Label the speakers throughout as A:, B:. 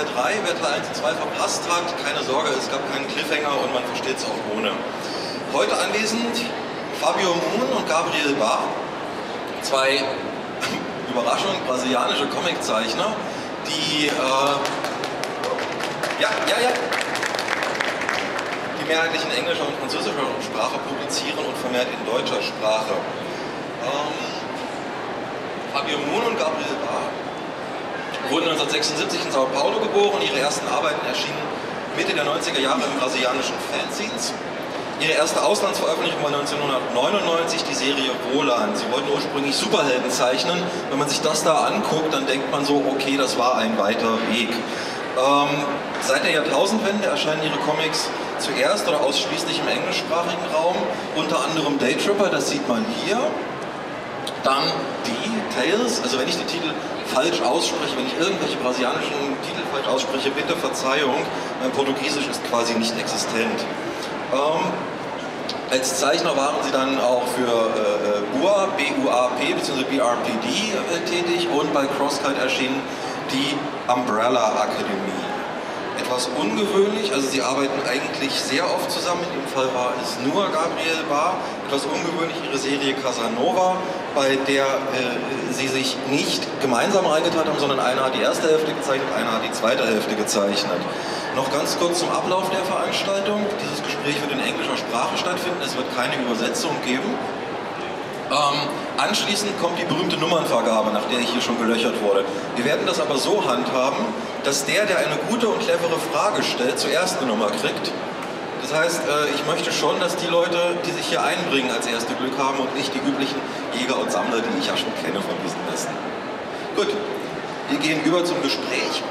A: Teil 3. Wer Teil 1 und 2 verpasst hat, keine Sorge, es gab keinen Cliffhanger und man versteht es auch ohne. Heute anwesend Fabio Moon und Gabriel Bar, zwei Überraschung brasilianische Comiczeichner, die äh, ja, ja, ja, die mehrheitlich in englischer und französischer Sprache publizieren und vermehrt in deutscher Sprache. Ähm, Fabio Moon und Gabriel Bar wurden 1976 in Sao Paulo geboren. Ihre ersten Arbeiten erschienen Mitte der 90er Jahre im brasilianischen Fanzines. Ihre erste Auslandsveröffentlichung war 1999 die Serie Roland. Sie wollten ursprünglich Superhelden zeichnen. Wenn man sich das da anguckt, dann denkt man so, okay, das war ein weiter Weg. Ähm, seit der Jahrtausendwende erscheinen ihre Comics zuerst oder ausschließlich im englischsprachigen Raum, unter anderem Daytripper, das sieht man hier. Dann Details, also wenn ich die Titel falsch ausspreche, wenn ich irgendwelche brasilianischen Titel falsch ausspreche, bitte Verzeihung, mein Portugiesisch ist quasi nicht existent. Ähm, als Zeichner waren sie dann auch für äh, BUA, B-U-A-P bzw. BRPD äh, tätig und bei Crosskite erschien die Umbrella Akademie. Etwas ungewöhnlich, also sie arbeiten eigentlich sehr oft zusammen, in dem Fall war es nur Gabriel Bar, etwas ungewöhnlich ihre Serie Casanova, bei der äh, sie sich nicht gemeinsam reingetan haben, sondern einer hat die erste Hälfte gezeichnet, einer hat die zweite Hälfte gezeichnet. Noch ganz kurz zum Ablauf der Veranstaltung. Dieses Gespräch wird in englischer Sprache stattfinden, es wird keine Übersetzung geben. Ähm, anschließend kommt die berühmte Nummernvergabe, nach der ich hier schon gelöchert wurde. Wir werden das aber so handhaben, dass der, der eine gute und clevere Frage stellt, zuerst eine Nummer kriegt. Das heißt, äh, ich möchte schon, dass die Leute, die sich hier einbringen, als erste Glück haben und nicht die üblichen Jäger und Sammler, die ich ja schon kenne von diesen Messen. Gut, wir gehen über zum Gespräch.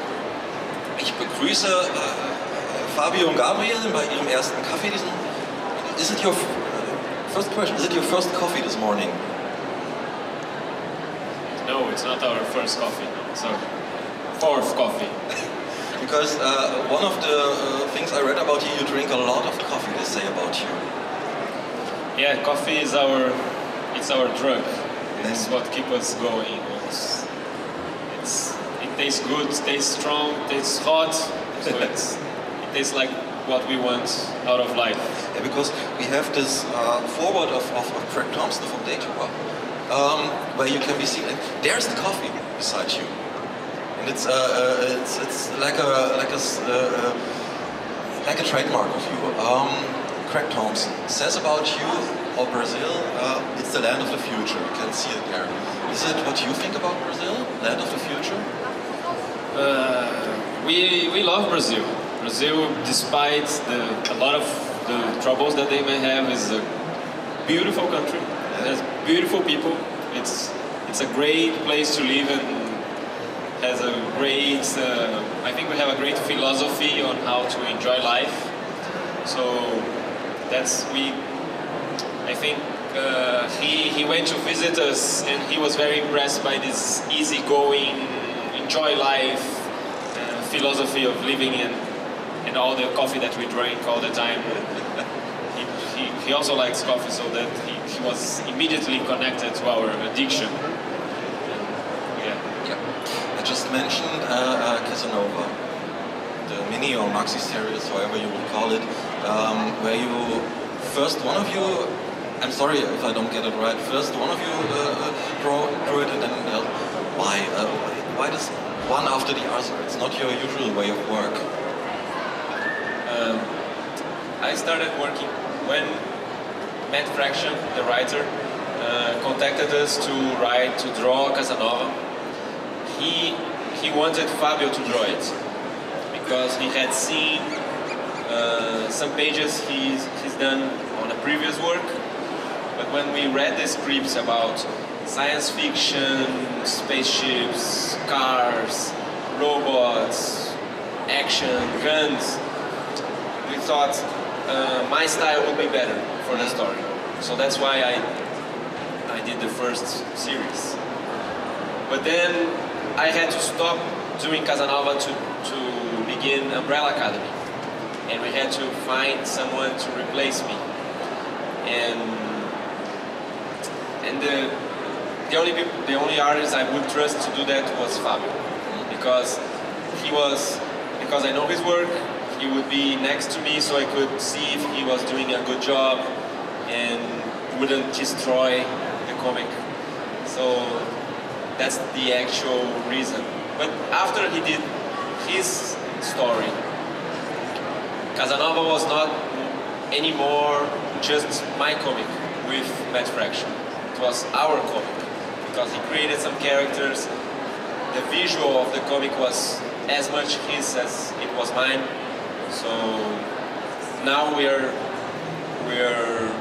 A: Ich begrüße äh, Fabio und Gabriel bei ihrem ersten Kaffee. Diesen, is it your first question? Is it your first coffee this morning?
B: No, it's not our first coffee. It's our fourth coffee.
A: because uh, one of the uh, things I read about you, you drink a lot of coffee. They say about you.
B: Yeah, coffee is our it's our drug. It's what keeps us going. It's, it's it tastes good, tastes strong, tastes hot. So it's it tastes like what we want out of life.
A: Yeah, because we have this uh, forward of, of, of Craig Thompson from Daytona, um, where you can be seen, and there's the coffee beside you, and it's uh, uh, it's, it's like a like a uh, uh, like a trademark of you. Um, Craig Thompson says about you or Brazil, uh, it's the land of the future. You can see it there. Is it what you think about Brazil, land of the future?
B: Uh, we we love Brazil. Brazil, despite the, a lot of the troubles that they may have, is a beautiful country. It has beautiful people. It's it's a great place to live and has a great. Uh, I think we have a great philosophy on how to enjoy life. So that's we. I think uh, he he went to visit us and he was very impressed by this easygoing, enjoy life uh, philosophy of living and and all the coffee that we drink all the time. he, he, he also likes coffee, so that he, he was immediately connected to our addiction. Yeah.
A: Yeah. I just mentioned uh, uh, Casanova, the mini or maxi series, however you would call it, um, where you first one of you, I'm sorry if I don't get it right, first one of you uh, uh, draw, drew it and then uh, why? Uh, why does one after the other? It's not your usual way of work.
B: I started working when Matt Fraction, the writer, uh, contacted us to write to draw Casanova. He he wanted Fabio to draw it because he had seen uh, some pages he's he's done on a previous work. But when we read the scripts about science fiction, spaceships, cars, robots, action, guns, we thought uh, my style would be better for the story. So that's why I I did the first series. But then I had to stop doing Casanova to, to begin Umbrella Academy. And we had to find someone to replace me. And and the the only peop- the only artist I would trust to do that was Fabio. Because he was because I know his work. He would be next to me so I could see if he was doing a good job and wouldn't destroy the comic. So that's the actual reason. But after he did his story, Casanova was not anymore just my comic with Matt Fraction. It was our comic because he created some characters. The visual of the comic was as much his as it was mine. So now we are we are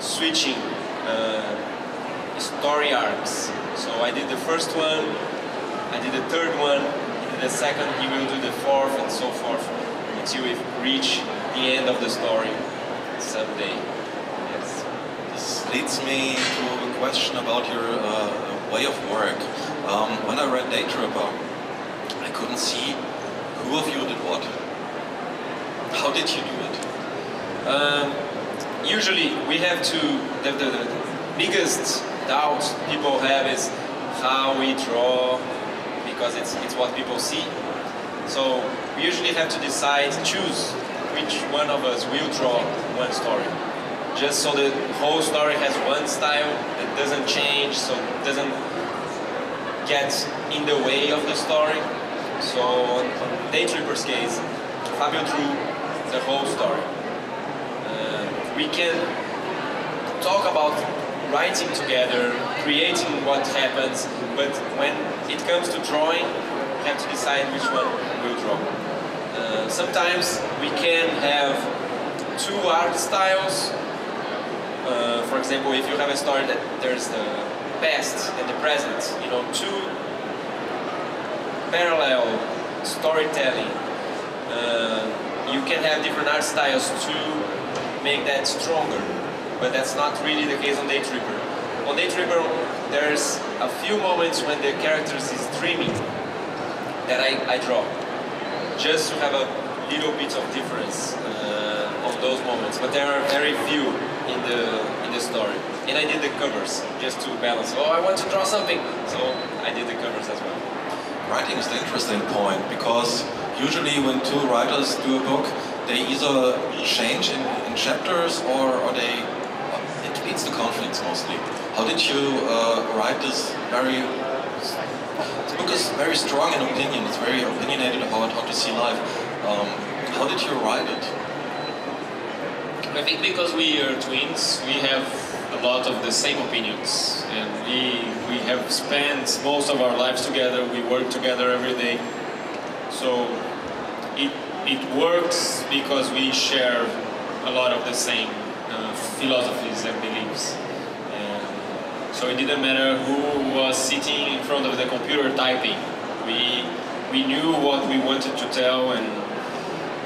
B: switching uh, story arcs. So I did the first one, I did the third one, did the second, he will do the fourth, and so forth until we reach the end of the story someday. Yes.
A: This leads me to a question about your uh, way of work. Um, when I read Day Tripper, I couldn't see who of you did what. How did you do it?
B: Um, usually we have to, the, the, the biggest doubt people have is how we draw because it's, it's what people see. So we usually have to decide, choose which one of us will draw one story. Just so the whole story has one style that doesn't change, so it doesn't get in the way of the story. So on, on Day Tripper's case, Fabio drew the whole story. Uh, we can talk about writing together, creating what happens, but when it comes to drawing, we have to decide which one we'll draw. Uh, sometimes we can have two art styles. Uh, for example, if you have a story that there's the past and the present, you know, two parallel storytelling, uh, you can have different art styles to make that stronger. But that's not really the case on Day Tripper. On Day Tripper, there's a few moments when the characters is dreaming that I, I draw just to have a little bit of difference uh, those moments. But there are very few in the in the story. And I did the covers just to balance. Oh, I want to draw something, so I did the covers as well.
A: Writing is the interesting point because usually when two writers do a book, they either change in, in chapters or, or they it leads to conflicts mostly. How did you uh, write this very the book is very strong in opinion. It's very opinionated about how to see life. Um, how did you write it?
B: I think because we are twins, we have a lot of the same opinions, and we we have spent most of our lives together. We work together every day, so it it works because we share a lot of the same uh, philosophies and beliefs. And so it didn't matter who was sitting in front of the computer typing. We we knew what we wanted to tell and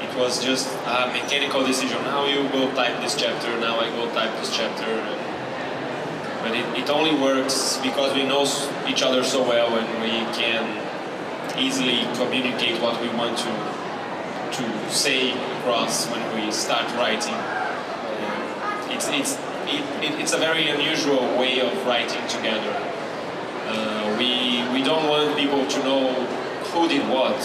B: it was just a mechanical decision. Now you go type this chapter, now I go type this chapter. But it, it only works because we know each other so well and we can easily communicate what we want to to say across when we start writing. Uh, it's it's it, it, it's a very unusual way of writing together. Uh, we we don't want people to know who did what.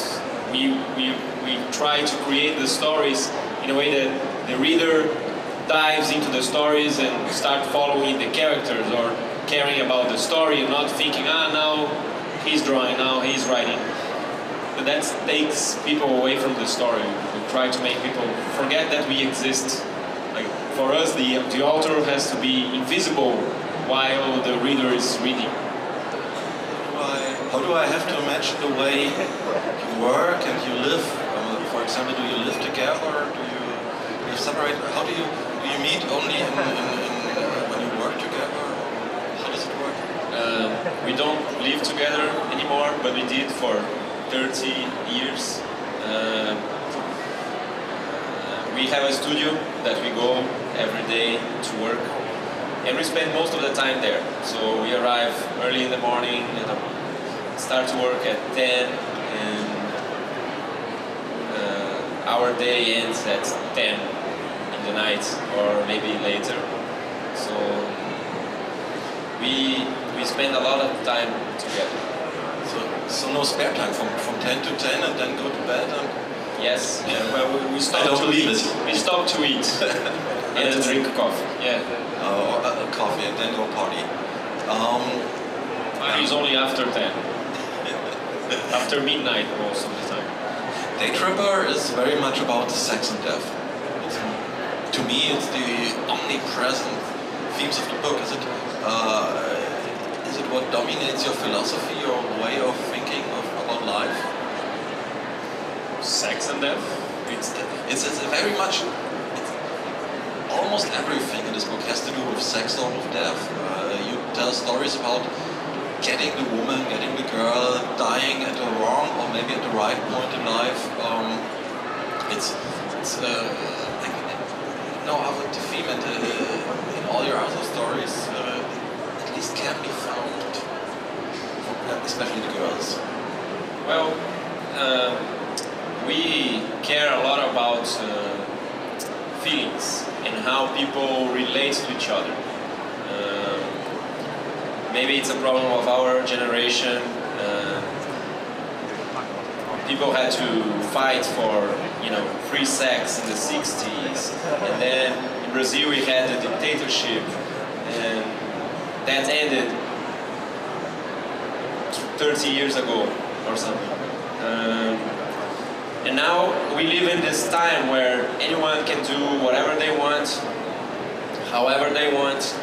B: We we we try to create the stories in a way that the reader dives into the stories and start following the characters or caring about the story and not thinking ah now he's drawing now he's writing but that takes people away from the story. We try to make people forget that we exist. Like for us, the the author has to be invisible while the reader is reading.
A: How do I, have to imagine the way you work and you live? Um, for example, do you live together? Do you live separate? How do you you meet only in, in, in, uh, when you work together? How does it work?
B: Um, we don't live together anymore, but we did for 30 years. Um, uh, we have a studio that we go every day to work, and we spend most of the time there. So we arrive early in the morning and uh, start to work at 10, and uh, our day ends at 10 in the night or maybe later. So we we spend a lot of time together.
A: So, so no spare time from, from 10 to 10 and then go to bed and
B: Yes. Yeah. Well, we, we
A: don't
B: to
A: believe
B: eat.
A: it.
B: We stop to eat and to drink coffee. Yeah.
A: Uh, uh, coffee and then go party. Um,
B: Party's only after ten. after midnight most of the time.
A: Day Tripper is very much about sex and death. It's, to me, it's the omnipresent themes of the book. Is it, uh, is it what dominates your philosophy, your way of thinking of, about life?
B: Sex and death.
A: It's, it's, it's very much, it's, almost everything in this book has to do with sex or with death. Uh, you tell stories about getting the woman, getting the girl, dying at the wrong or maybe at the right point in life. Um, it's, it's uh, I how to theme it uh, in all your other stories. Uh, at least can be found, especially the girls.
B: Well, uh, we care a lot about uh, feelings and how people relate to each other. Uh, maybe it's a problem of our generation. Uh, people had to fight for, you know, free sex in the 60s, and then in Brazil we had the dictatorship, and that ended 30 years ago or something. Um, and now we live in this time where anyone can do whatever they want, however they want,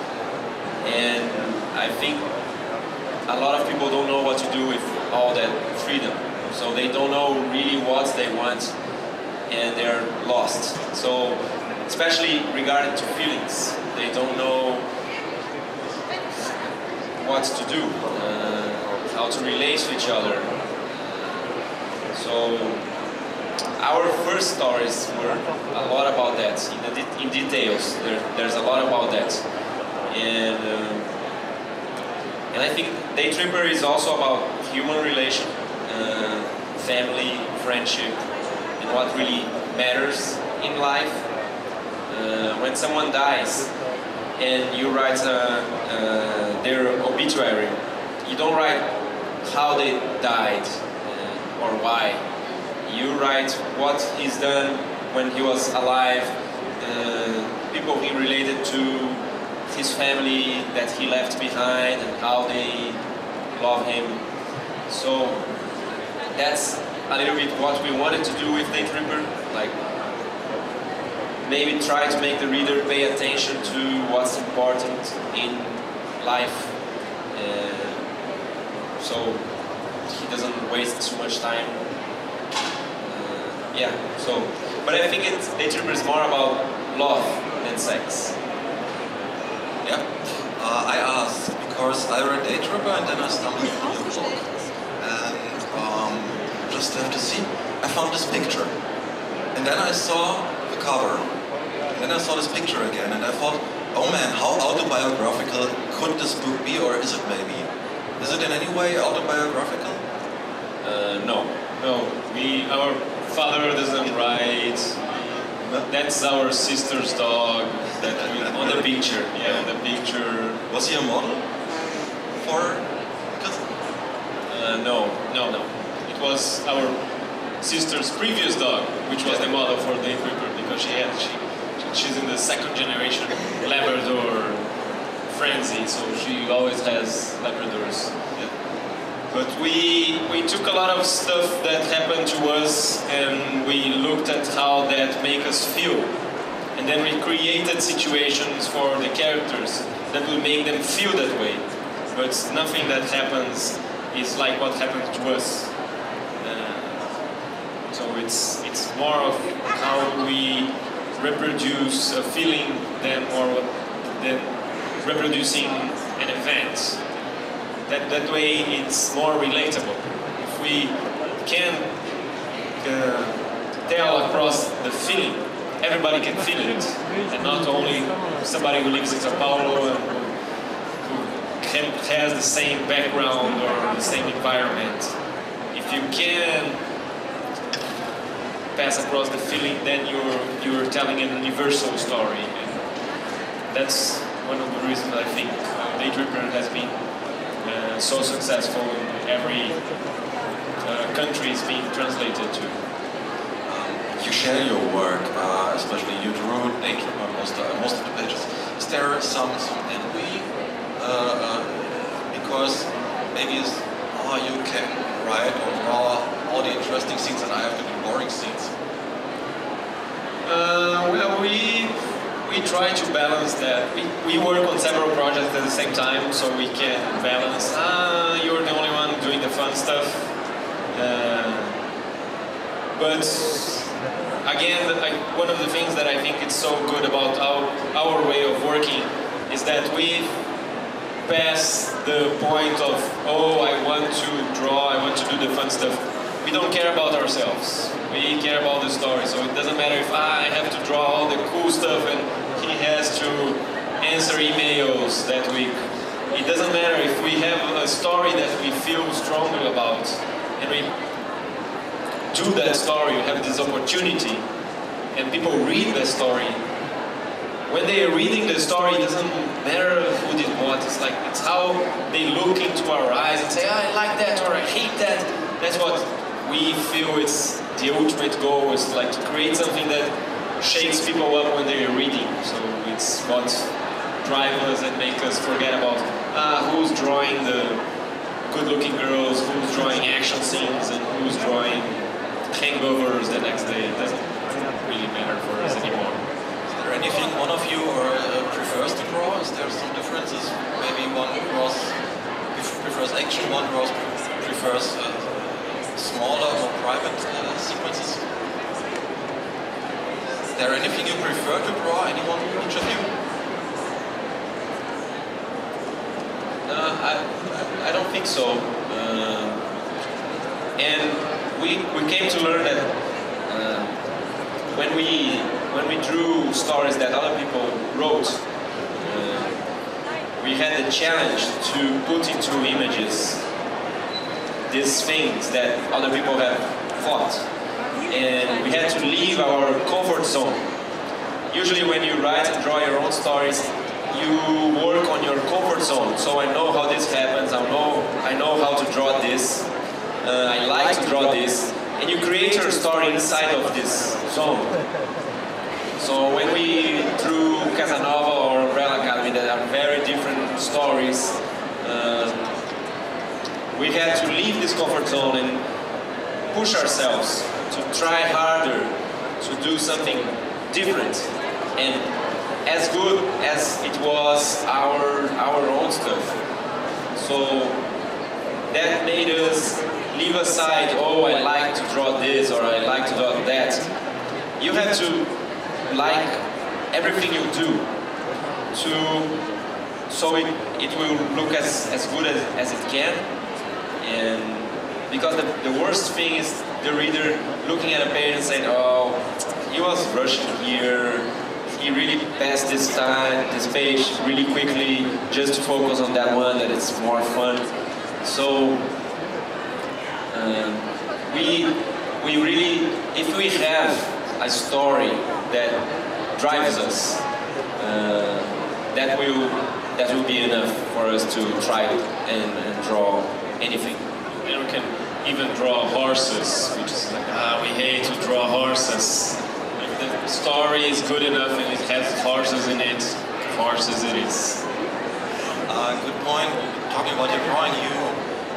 B: and I think a lot of people don't know what to do with all that freedom. So they don't know really what they want, and they're lost. So, especially regarding to feelings, they don't know what to do, uh, how to relate to each other. So our first stories were a lot about that in, de- in details. There, there's a lot about that, and uh, and I think Day Tripper is also about human relation, uh, family, friendship, what really matters in life. Uh, when someone dies, and you write uh, uh, their obituary, you don't write how they died uh, or why. You write what he's done when he was alive, people he related to, his family that he left behind, and how they love him. So that's a little bit what we wanted to do with Day Tripper, like maybe try to make the reader pay attention to what's important in life. Uh, so he doesn't waste too much time. Uh, yeah so but I think it's Day Tripper is more about love than sex.
A: Yeah. Uh, I asked because I read Day Tripper and then I stumbled upon your book. And just have to see, I found this picture. And then I saw the cover. And then I saw this picture again and I thought, oh man, how autobiographical could this book be or is it maybe? Is it in any way autobiographical?
B: uh, no no we our father doesn't write that's our sister's dog that we, on the picture yeah on the picture
A: Was he a model for? Because
B: Uh, no, no, no. Was our sister's previous dog, which was the model for Day Tripper because she had she, she's in the second generation Labrador frenzy, so she always has Labradors. But we we took a lot of stuff that happened to us and we looked at how that make us feel. And then we created situations for the characters that will make them feel that way. But nothing that happens is like what happened to us. So it's it's more of how we reproduce a feeling than or than reproducing an event. That that way it's more relatable. If we can uh, tell across the feeling, everybody can feel it, and not only somebody who lives in Sao Paulo and who has the same background or the same environment. If you can pass across the feeling, then you're you're telling a universal story, and that's one of the reasons I think uh, Day Tripper has been uh, so successful in every uh, country it's being translated to.
A: You share your work, uh, especially you drew nature on most, uh, most of the pages. Is there some, some envy? Uh, uh, because maybe it's, oh, you can write or draw all the interesting scenes and I have to do boring scenes.
B: Uh, well, we we try to balance that. We, we work on several projects at the same time, so we can balance. Ah, you're the only one doing the fun stuff. Uh, but again, I, one of the things that I think it's so good about our, our way of working is that we pass the point of, oh, I want to draw, I want to do the fun stuff. We don't care about ourselves. We care about the story. So it doesn't matter if ah, I have to draw all the cool stuff and he has to answer emails that week. It doesn't matter if we have a story that we feel strongly about and we do that story, we have this opportunity, and people read the story. When they are reading the story, it doesn't matter who did what. It's like it's how they look into our eyes and say, "I like that" or "I hate that." That's what we feel it's the ultimate goal is like to create something that shakes people up when they're reading. So it's what drives us and make us forget about uh, who's drawing the good-looking girls, who's drawing action scenes, and who's drawing hangovers the next day. It doesn't really matter for us anymore.
A: Is there anything one of you or, uh, prefers to draw? Is there some differences? Maybe one draws prefers action, one draws prefers uh, smaller, more private uh, sequences. Is there anything you prefer to draw? Anyone, each of you?
B: Uh, I, I don't think so. Uh, and we, we came to learn that uh, when we when we drew stories that other people wrote, uh, we had the challenge to put into images these things that other people have thought, and we had to leave our comfort zone. Usually, when you write and draw your own stories, you work on your comfort zone. So I know how this happens. I know I know how to draw this. Uh, I like to draw this, and you create your story inside of this zone. So when we drew Casanova or Umbrella Academy, that are very different stories, uh, we had to leave this comfort zone and push ourselves to try harder to do something different and as good as it was our our own stuff. So that made us leave aside, oh, I like to draw this or I like to draw that. You have to like everything you do to so it, it will look as, as good as, as it can. And because the, the worst thing is the reader looking at a page and saying, oh, he was rushing here, he really passed this time, this page really quickly just to focus on that one that it's more fun. So um, we we really, if we have a story that drives us, uh, that will that will be enough for us to try and, and draw anything. And we can even draw horses, which is like ah, we hate to draw horses. If the story is good enough and it has horses in it, horses it is.
A: Uh, good point. Talking about your drawing, you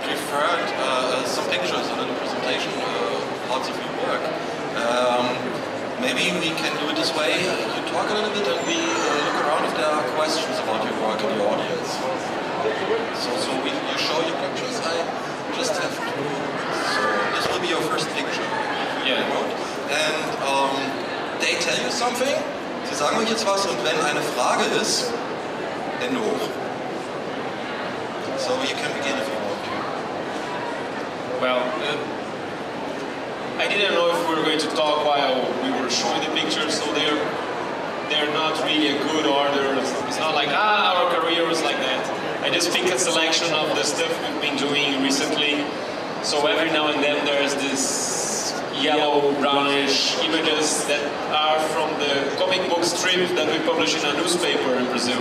A: preferred uh, some pictures in the presentation, uh, parts of your work. Um, maybe we can do it this way. You talk a little bit and we uh, look around if there are questions about your work in the audience. So, so we, you show your pictures. I just have to. So this will be your first picture.
B: Yeah.
A: And um, they tell you something. Sie sagen euch jetzt was und wenn eine Frage ist, Hände hoch. So you can begin if you want to.
B: Well, uh, I didn't know if we were going to talk while we were showing the pictures, so they're they're not really a good order. It's not like ah, our career was like that. I just pick a selection of the stuff we've been doing recently. So every now and then there's this yellow brownish images that are from the comic book strip that we publish in a newspaper in Brazil,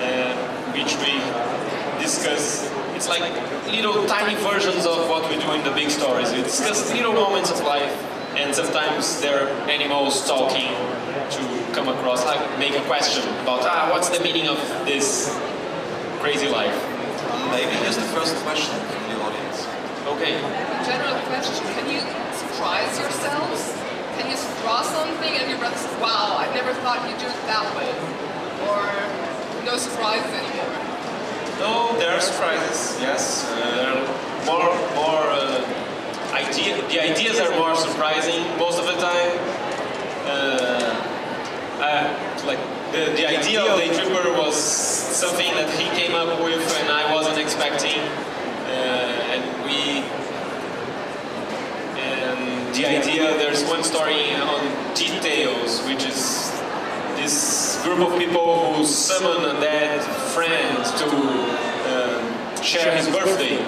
B: uh, which we discuss. It's like little tiny versions of what we do in the big stories. We discuss little moments of life and sometimes there are animals talking to come across, like make a question about ah, what's the meaning of this crazy life?
A: Maybe here's the first question from the audience.
B: Okay.
C: General question, can you surprise yourselves? Can you draw something and your brother says, wow, I never thought you'd do it that way? Or no surprises anymore?
B: No, there are surprises. Yes, uh, more more uh, idea. The ideas are more surprising most of the time. Uh, uh, like the, the idea of the Tripper was something that he came up with and I wasn't expecting, uh, and we. And the idea, there's one story on Details, which is this group of people who summon a dead friend to um, share his birthday.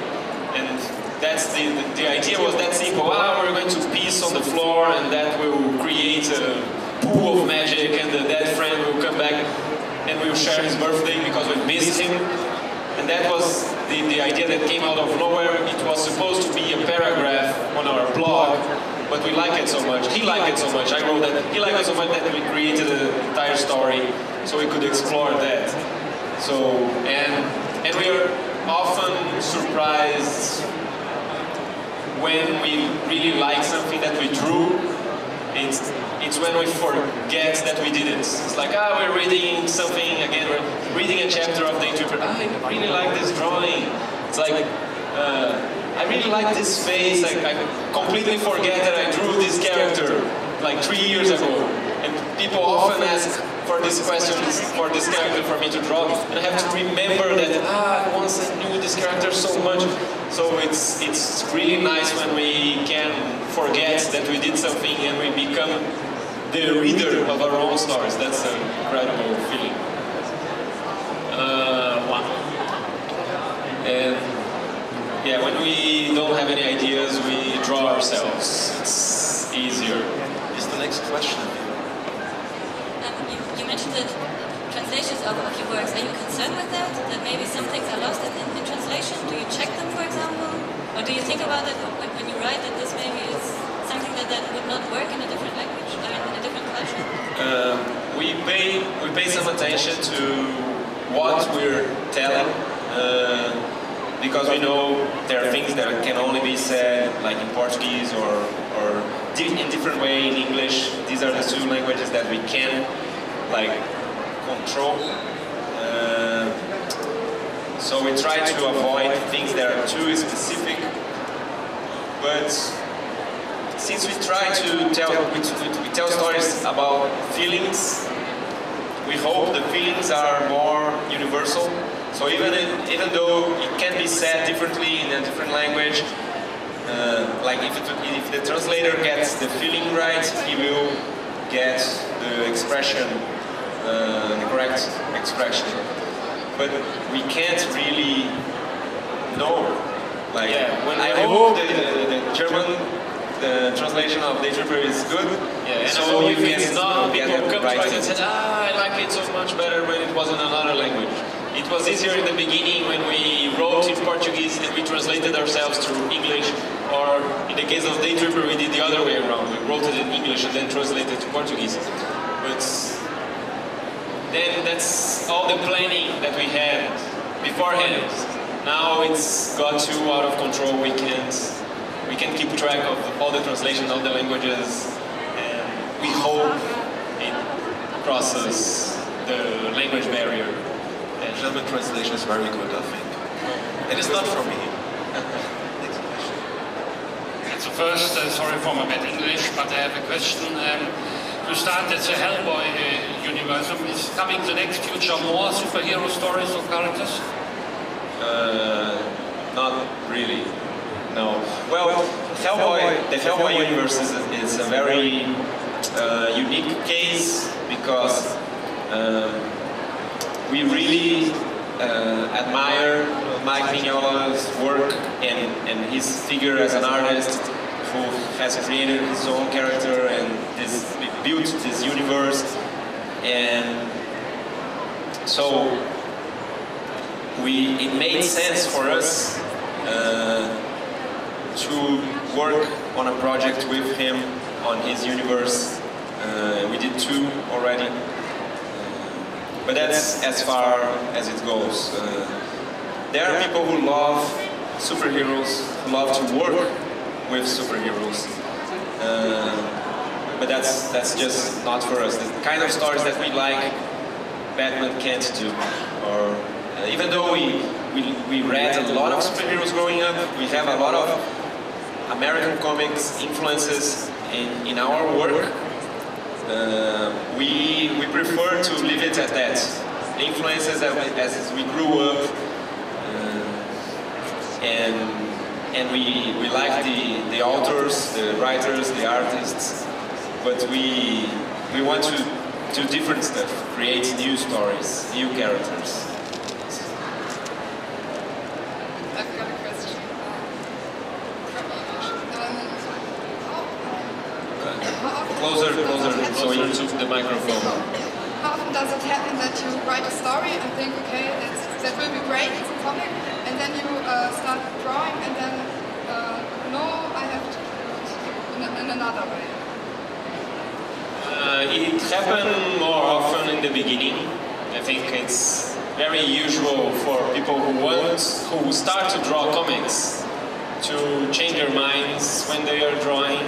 B: And that's the, the, the idea was that simple. Ah, we're going to piece on the floor and that will create a pool of magic and the dead friend will come back and we'll share his birthday because we missed him. And that was the, the idea that came out of nowhere. It was supposed to be a paragraph on our blog, but we like it so much. He liked it so much. I wrote that. He liked it so much that we created an entire story so we could explore that. So and and we are often surprised when we really like something that we drew. It's it's when we forget that we did it. It's like ah, we're reading something again. We're reading a chapter of Day Tripper. Ah, I really like this drawing. It's like. Uh, I really like this face. I, I completely forget that I drew this character like three years ago. And people often ask for this question, for this character for me to draw, and I have to remember that ah, once I knew this character so much. So it's it's really nice when we can forget that we did something and we become the reader of our own stories. That's an incredible feeling. Uh, one. And yeah, when we don't have any ideas, we draw ourselves. It's easier.
A: Is the next question.
D: Um, you, you mentioned that translations of, of your works. Are you concerned with that? That maybe some things are lost in, in, in translation? Do you check them, for example? Or do you think about it when, when you write that this maybe is something that, that would not work in a different language, or in, in a different culture?
B: Um, we pay some attention to what we're telling. Uh, because we know there are things that can only be said like in Portuguese or, or in different way in English. These are the two languages that we can like control. Uh, so we try to avoid things that are too specific. But since we try to tell we, we tell stories about feelings, we hope the feelings are more universal so even if, even though it can be said differently in a different language, uh, like if, it, if the translator gets the feeling right, he will get the expression, uh, the correct expression. But we can't really know. Like,
E: Yeah, when
B: I
E: I
B: hope the, the, the German the translation of Day Tripper is good.
E: Yeah, and
B: so you can
E: not, people
B: it
E: come
B: right.
E: to us and said, ah, I like it so much better when it was in another language.
B: It was easier in the beginning when we wrote in Portuguese and we translated ourselves to English, or in the case of Day Tripper, we did the other way around. We wrote it in English and then translated to Portuguese. But then that's all the planning that we had beforehand. Now it's got too out of control. We can't we can keep track of all the translations of the languages, and we hope it crosses the language barrier.
A: The German translation is very good, I think. It is not for me. Next question.
F: So first, uh, sorry for my bad English, but I have a question. Um, you started the Hellboy uh, universum. Is coming the next future more superhero stories or characters?
B: Uh, not really. No. Well, Hellboy, the Hellboy universe is, is a very uh, unique case because um, we really uh, admire Mike Mignola's work and, and his figure as an artist who has created his own character and this, built this universe. And so we, it made sense for us uh, to work on a project with him on his universe. Uh, we did two already. But that's as far as it goes. Uh, there are people who love superheroes, who love to work with superheroes. Uh, but that's that's just not for us. The kind of stories that we like, Batman can't do. Or uh, even though we, we we read a lot of superheroes growing up, we have a lot of American comics influences in, in our work. Uh, we, we prefer to leave it at that. Influences as, as we grew up, uh, and, and we, we like the, the authors, the writers, the artists, but we, we want to do different stuff, create new stories, new characters.
C: I've got a question. From English. Um, how, how often-
B: Closer, closer, so into the microphone.
C: How often does it happen that you write a story and think, okay, that's, that will be great, it's a comic, and then you uh, start drawing and then, uh, no, I have to do it in, in another way.
B: Uh, it happened more often in the beginning. I think it's very usual for people who want, who start to draw comics, to change their minds when they are drawing,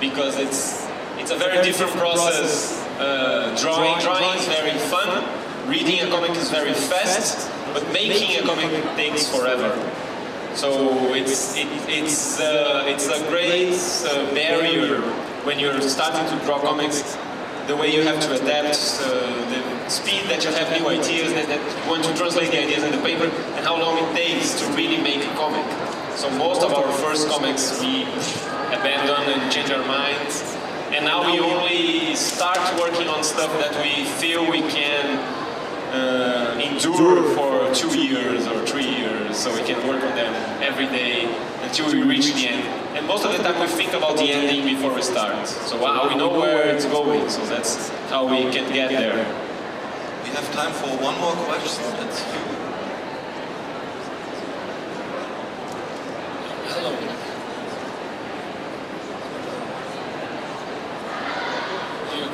B: because it's it's a very different process. Uh, drawing, drawing is very fun. Reading a comic is very fast, but making a comic takes forever. So it's it, it's uh, it's a great uh, barrier when you're starting to draw comics. The way you have to adapt, uh, the speed that you have new ideas, that, that you want to translate the ideas in the paper, and how long it takes to really make a comic. So most of our first comics we abandon and change our minds, and now we only start working on stuff that we feel we can uh, endure for two years or three years, so we can work on them every day until we reach the end. And most of the time we think about the ending before we start. So wow, we know where it's going, so that's how we can get there.
A: We have time for one more question. It's you.
G: Hello.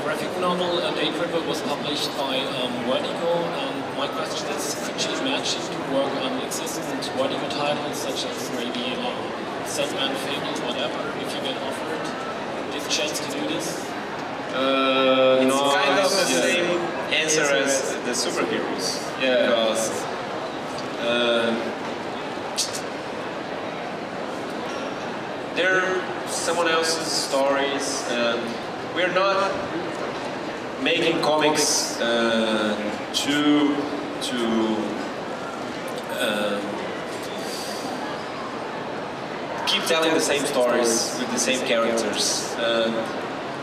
G: Graphic novel uh, Daydreamer was published by um, Vertigo. Um, my question is, could you imagine to work on existing Vertigo titles such as maybe um, Sandman, Fable, whatever, if you get offered this chance to do this?
B: Uh, it's kind of the same answer as the superheroes. Yeah. Because uh, they're someone else's stories, and we're not making comics uh, to to uh, keep telling the same stories with the same characters. Uh,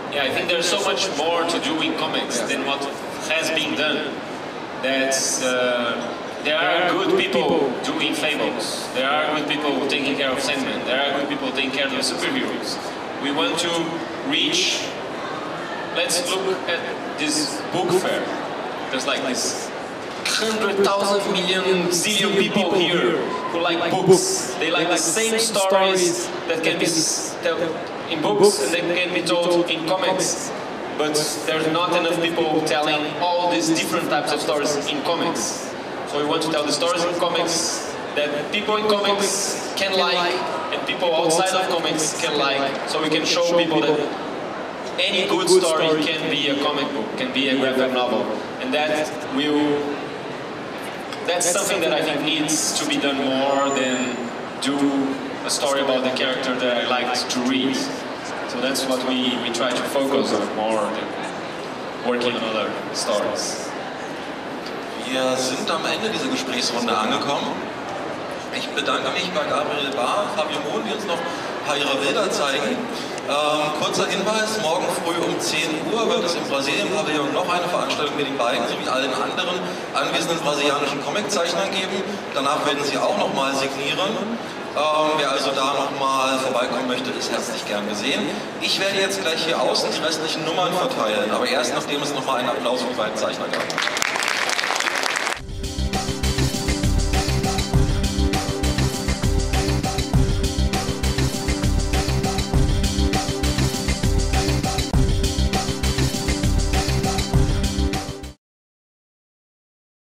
E: Yeah, I think there's so much more to do in comics than what has been done. That's uh, there are good people doing fables. There are good people taking care of Sandman. There are good people taking care of the superheroes. We want to reach. Let's look at this book fair. There's like this hundred thousand million zillion people here who like books. They like the same stories that can be tell in books and they can be told in comics. But there's not enough people telling all these different types of stories in comics. So we want to tell the stories in comics that people in comics can like and people outside of comics can like. So we can show people that any good story can be a comic book, can be a graphic novel. And that will that's something that I think needs to be done more than do a story about the character that I liked to read. So that's what we, we try to focus on more than working on other stories.
A: Wir sind am Ende dieser Gesprächsrunde angekommen. Ich bedanke mich bei Gabriel Bá, Fabio Moon, die uns noch ein paar ihrer Bilder zeigen. Ähm, kurzer Hinweis, morgen früh um 10 Uhr wird es im Brasilien-Pavillon noch eine Veranstaltung mit den beiden sowie allen anderen anwesenden brasilianischen Comiczeichnern geben. Danach werden sie auch nochmal signieren. Ähm, wer also da nochmal vorbeikommen möchte, ist herzlich gern gesehen. Ich werde jetzt gleich hier außen die restlichen Nummern verteilen, aber erst nachdem es nochmal einen Applaus für die beiden Zeichner gab.